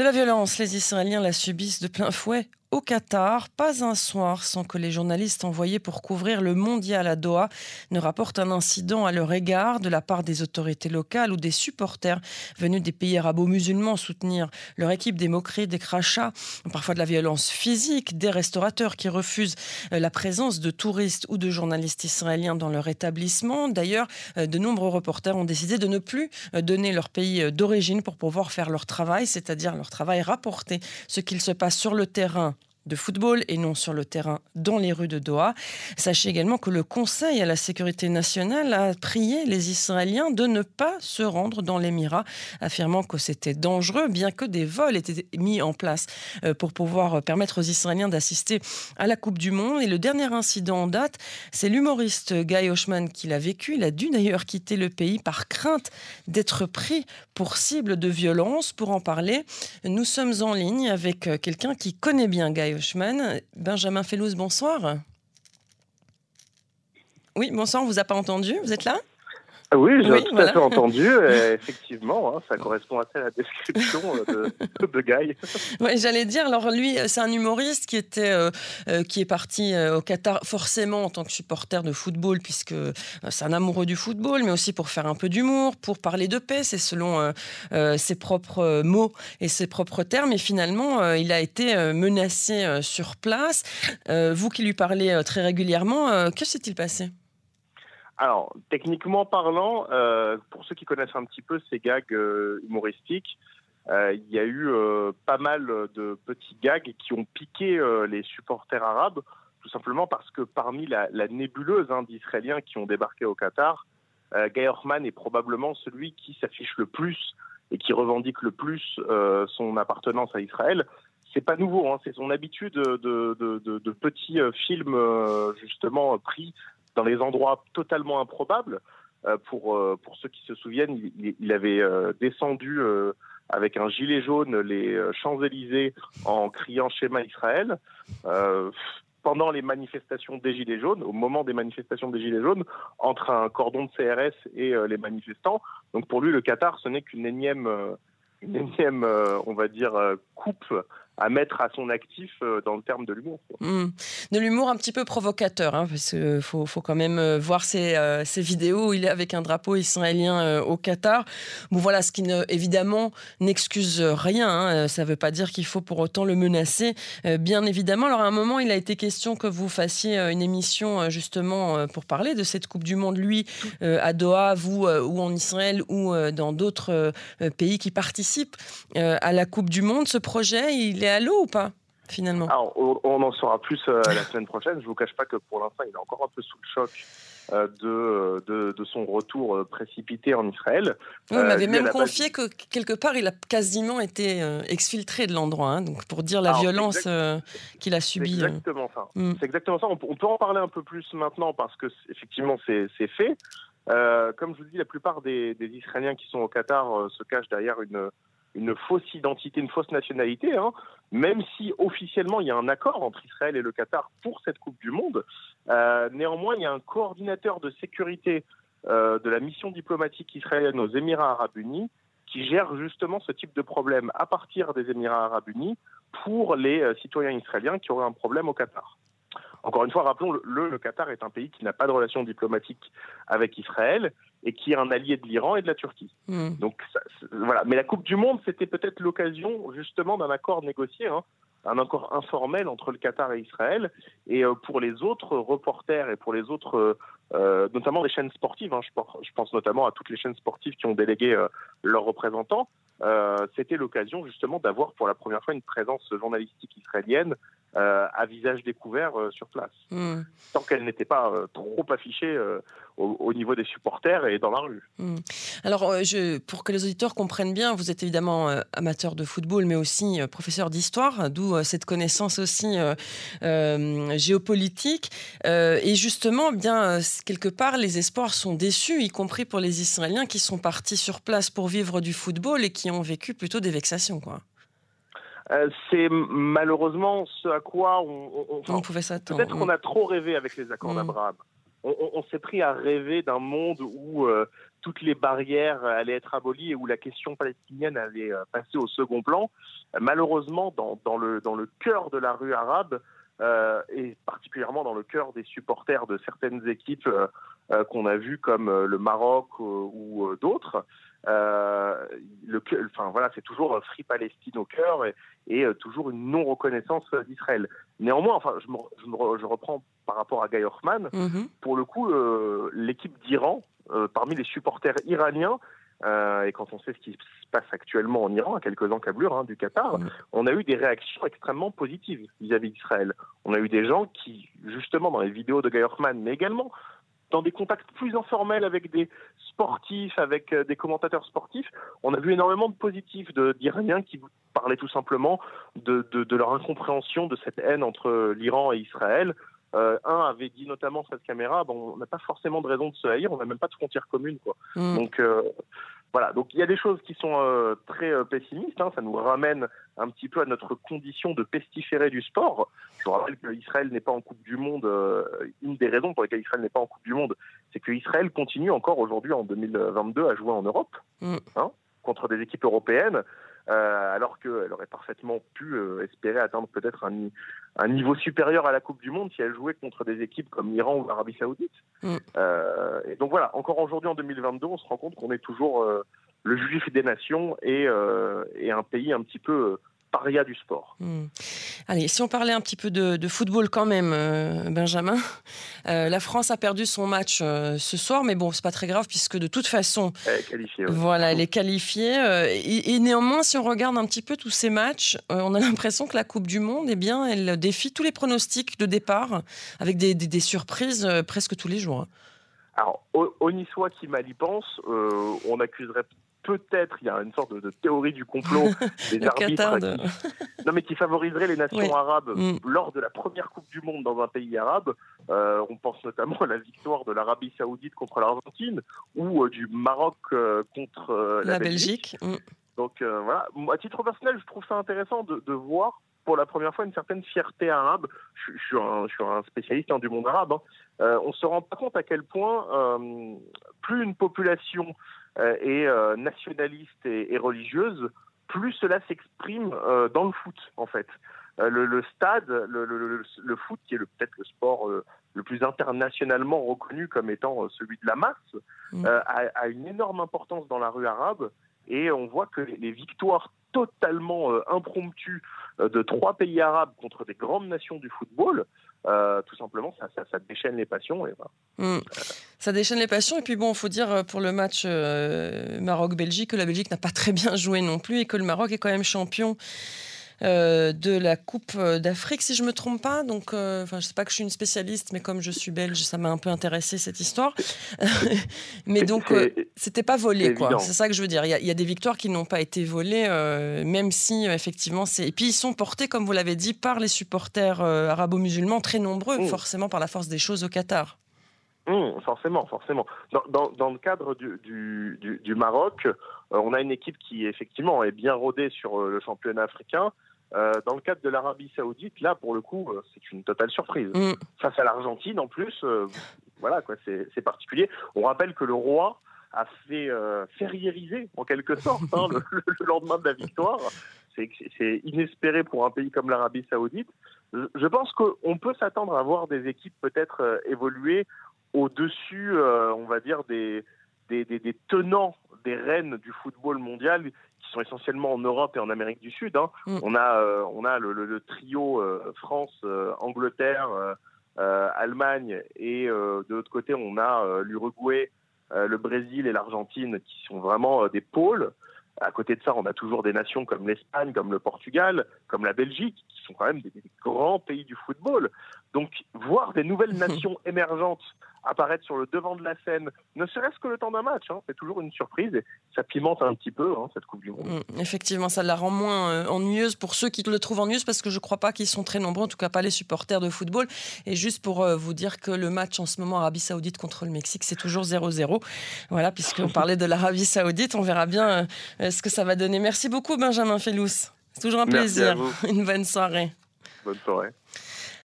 De la violence, les Israéliens la subissent de plein fouet au Qatar, pas un soir sans que les journalistes envoyés pour couvrir le mondial à Doha ne rapportent un incident à leur égard de la part des autorités locales ou des supporters venus des pays arabo-musulmans soutenir leur équipe, des moqueries, des crachats, parfois de la violence physique, des restaurateurs qui refusent euh, la présence de touristes ou de journalistes israéliens dans leur établissement. D'ailleurs, euh, de nombreux reporters ont décidé de ne plus euh, donner leur pays d'origine pour pouvoir faire leur travail, c'est-à-dire leur travail rapporter ce qu'il se passe sur le terrain de football et non sur le terrain dans les rues de Doha. Sachez également que le Conseil à la sécurité nationale a prié les Israéliens de ne pas se rendre dans l'Émirat, affirmant que c'était dangereux, bien que des vols étaient mis en place euh, pour pouvoir permettre aux Israéliens d'assister à la Coupe du Monde. Et le dernier incident en date, c'est l'humoriste Guy Oshman qui l'a vécu. Il a dû d'ailleurs quitter le pays par crainte d'être pris pour cible de violence. Pour en parler, nous sommes en ligne avec euh, quelqu'un qui connaît bien Guy Benjamin Fellouz, bonsoir. Oui, bonsoir, on vous a pas entendu, vous êtes là? Oui, j'ai tout à fait entendu. effectivement, hein, ça correspond assez à la description euh, de, de Guy. Oui, j'allais dire. Alors lui, euh, c'est un humoriste qui était, euh, qui est parti au Qatar forcément en tant que supporter de football, puisque c'est un amoureux du football, mais aussi pour faire un peu d'humour, pour parler de paix. C'est selon ses propres mots et ses propres termes. Et finalement, il a été menacé sur place. vous qui lui parlez très régulièrement, que s'est-il passé? Alors, techniquement parlant, euh, pour ceux qui connaissent un petit peu ces gags euh, humoristiques, euh, il y a eu pas mal de petits gags qui ont piqué les supporters arabes, tout simplement parce que parmi la, nébuleuse hein, d'Israéliens qui ont débarqué au Qatar, Guy Orman est probablement celui qui s'affiche le plus et qui revendique le plus son appartenance à Israël. C'est pas nouveau, hein, c'est son habitude de, de petits films justement pris dans les endroits totalement improbables. Euh, pour, euh, pour ceux qui se souviennent, il, avait euh, descendu avec un gilet jaune les Champs-Élysées en criant schéma Israël. pendant les manifestations des Gilets jaunes, au moment des manifestations des Gilets jaunes, entre un cordon de CRS et les manifestants. Donc pour lui, le Qatar, ce n'est qu'une énième, une énième on va dire, coupe à mettre à son actif euh, dans le terme de l'humour. Hmm. De l'humour un petit peu provocateur, hein, parce qu'il faut, quand même euh, voir ces, euh, vidéos il est avec un drapeau israélien au Qatar. Bon voilà, ce qui ne, évidemment n'excuse rien, hein, ça ne veut pas dire qu'il faut pour autant le menacer, bien évidemment. Alors à un moment, il a été question que vous fassiez une émission justement pour parler de cette Coupe du Monde, lui, à Doha, vous, ou en Israël, ou dans d'autres pays qui participent à la Coupe du Monde. Ce projet, il est à l'eau ou pas finalement? On, en saura plus euh, la semaine prochaine. Je ne vous cache pas que pour l'instant, il est encore un peu sous le choc euh, de, de, son retour euh, précipité en Israël. il m'avait même confié que quelque part, il a quasiment été exfiltré de l'endroit, hein, donc pour dire la violence qu'il a subie. C'est exactement ça. Mm. C'est exactement ça. On, peut en parler un peu plus maintenant parce que effectivement, c'est fait. comme je vous dis, la plupart des, des Israéliens qui sont au Qatar se cachent derrière une une fausse identité, une fausse nationalité, hein, même si officiellement il y a un accord entre Israël et le Qatar pour cette Coupe du Monde. Euh, néanmoins, il y a un coordinateur de sécurité euh, de la mission diplomatique israélienne aux Émirats arabes unis qui gère justement ce type de problème à partir des Émirats arabes unis pour les euh, citoyens israéliens qui auraient un problème au Qatar. Encore une fois, rappelons-le, le Qatar est un pays qui n'a pas de relation diplomatique avec Israël et qui est un allié de l'Iran et de la Turquie. Hmm. Donc voilà. Mais la Coupe du Monde, c'était peut-être l'occasion justement d'un accord négocié, hein, un accord informel entre le Qatar et Israël. Et euh, pour les autres reporters et pour les autres, euh, euh, notamment les chaînes sportives, hein, je, pense, je, pense, notamment à toutes les chaînes sportives qui ont délégué leurs représentants, c'était l'occasion justement d'avoir pour la première fois une présence journalistique israélienne euh, à visage découvert euh, sur place. Hmm. Tant qu'elle n'était pas euh, trop affichée au, niveau des supporters et dans la rue. Hmm. Alors, je, pour que les auditeurs comprennent bien, vous êtes évidemment amateur de football, mais aussi professeur d'histoire, d'où cette connaissance aussi géopolitique. et justement, bien, quelque part, les espoirs sont déçus, y compris pour les Israéliens qui sont partis sur place pour vivre du football et qui ont vécu plutôt des vexations. Quoi. Euh, c'est malheureusement ce à quoi on, pouvait s'attendre. Peut-être qu'on a trop rêvé avec les accords mm. d'Abraham. On, s'est pris à rêver d'un monde où euh, toutes les barrières allaient être abolies et où la question palestinienne allait passer au second plan. Malheureusement, dans, le, dans le cœur de la rue arabe, et particulièrement dans le cœur des supporters de certaines équipes qu'on a vues comme le Maroc ou d'autres, euh, le, enfin voilà, c'est toujours Free Palestine au cœur et, euh, toujours une non reconnaissance d'Israël. Néanmoins, enfin, je, je, reprends par rapport à Guy Hoffman. Mhm. Pour le coup, euh, l'équipe d'Iran, parmi les supporters iraniens, et quand on sait ce qui se passe actuellement en Iran, à quelques encablures hein, du Qatar, mhm. on a eu des réactions extrêmement positives vis-à-vis d'Israël. On a eu des gens qui, justement, dans les vidéos de Guy Hoffman, mais également dans des contacts plus informels avec des sportifs, avec euh, des commentateurs sportifs, on a vu énormément de positifs d'Iraniens qui parlaient tout simplement de, de, leur incompréhension de cette haine entre l'Iran et Israël. Euh, un avait dit notamment cette caméra, bon, on n'a pas forcément de raison de se haïr, on n'a même pas de frontières communes. Quoi. Mm. Donc, euh, voilà, donc il y a des choses qui sont euh, très euh, pessimistes. Hein. ça nous ramène un petit peu à notre condition de pestiféré du sport. Je vous rappelle qu'Israël n'est pas en Coupe du Monde. Euh, une des raisons pour lesquelles Israël n'est pas en Coupe du Monde, c'est que Israël continue encore aujourd'hui en 2022 à jouer en Europe mm. hein, contre des équipes européennes. Euh, alors qu'elle aurait parfaitement pu euh, espérer atteindre peut-être un, niveau supérieur à la Coupe du Monde si elle jouait contre des équipes comme l'Iran ou l'Arabie Saoudite. Mm. Euh, et donc voilà, encore aujourd'hui en 2022, on se rend compte qu'on est toujours le juif des nations et, et, un pays un petit peu paria du sport. Hmm. Allez, si on parlait un petit peu de, football quand même, euh, Benjamin, euh, la France a perdu son match euh, ce soir, mais bon, c'est pas très grave puisque de toute façon, elle est qualifiée. Voilà, elle est qualifiée. Et, néanmoins, si on regarde un petit peu tous ces matchs, on a l'impression que la Coupe du Monde, eh bien, elle défie tous les pronostics de départ, avec des, surprises presque tous les jours. Alors, au, au Niçois qui mal y pense, on accuserait peut-être, il y a une sorte de, théorie du complot des arbitres qui, non, mais qui favoriserait les nations arabes mm. lors de la première Coupe du Monde dans un pays arabe. Euh, on pense notamment à la victoire de l'Arabie Saoudite contre l'Argentine ou euh, du Maroc euh, contre la, Belgique. Mm. Donc voilà, à titre personnel, je trouve ça intéressant de, voir pour la première fois une certaine fierté arabe. Je, suis, un, spécialiste hein, du monde arabe. Hein. on se rend pas compte à quel point plus une population et euh, nationaliste et, religieuse, plus cela s'exprime euh, dans le foot, en fait. Le, stade, le, foot, qui est peut-être le sport le plus internationalement reconnu comme étant celui de la masse, mm. a, une énorme importance dans la rue arabe. Et on voit que les victoires totalement impromptues de trois pays arabes contre des grandes nations du football euh, tout simplement, ça, déchaîne les passions. Hmm. Ça déchaîne les passions. Et puis bon, il faut dire euh, pour le match euh, Maroc-Belgique que la Belgique n'a pas très bien joué non plus et que le Maroc est quand même champion euh, de la Coupe d'Afrique, si je me trompe pas. Donc, euh, enfin, je sais pas que je suis une spécialiste, mais comme je suis belge, ça m'a un peu intéressé cette histoire. mais donc, euh, c'était pas volé, quoi. C'est ça que je veux dire. Il y, a des victoires qui n'ont pas été volées, même si effectivement c'est. Et puis ils sont portés, comme vous l'avez dit, par les supporters arabo-musulmans très nombreux, mmh. forcément par la force des choses au Qatar. Mmh, forcément, forcément. Dans, le cadre du, du Maroc, on a une équipe qui effectivement est bien rodée sur le championnat africain, euh, dans le cadre de l'Arabie Saoudite, là, pour le coup, euh, c'est une totale surprise. Mm. Face à l'Argentine, en plus, euh, voilà, quoi, c'est particulier. On rappelle que le roi a fait ferriériser, en quelque sorte, hein, le, lendemain de la victoire. C'est inespéré pour un pays comme l'Arabie Saoudite. Je pense qu'on peut s'attendre à voir des équipes peut-être évoluer au-dessus, on va dire, des, des, des, tenants des reines du football mondial qui sont essentiellement en Europe et en Amérique du Sud. Hein. Mm. On a, euh, on a le, trio euh, France, euh, Angleterre, Allemagne et de l'autre côté on a l'Uruguay, le Brésil et l'Argentine qui sont vraiment des pôles. À côté de ça, on a toujours des nations comme l'Espagne, comme le Portugal, comme la Belgique, qui sont quand même des grands pays du football. Donc, voir des nouvelles nations émergentes apparaître sur le devant de la scène, ne serait-ce que le temps d'un match. Hein. C'est toujours une surprise et ça pimente un petit peu hein, cette Coupe du Monde. Mm, effectivement, ça la rend moins euh, ennuyeuse pour ceux qui le trouvent ennuyeuse parce que je ne crois pas qu'ils sont très nombreux, en tout cas pas les supporters de football. Et juste pour euh, vous dire que le match en ce moment Arabie Saoudite contre le Mexique, c'est toujours 0-0. Voilà, puisqu'on parlait de l'Arabie Saoudite, on verra bien euh, ce que ça va donner. Merci beaucoup Benjamin Fellous. C'est toujours un plaisir. Une bonne soirée. Bonne soirée.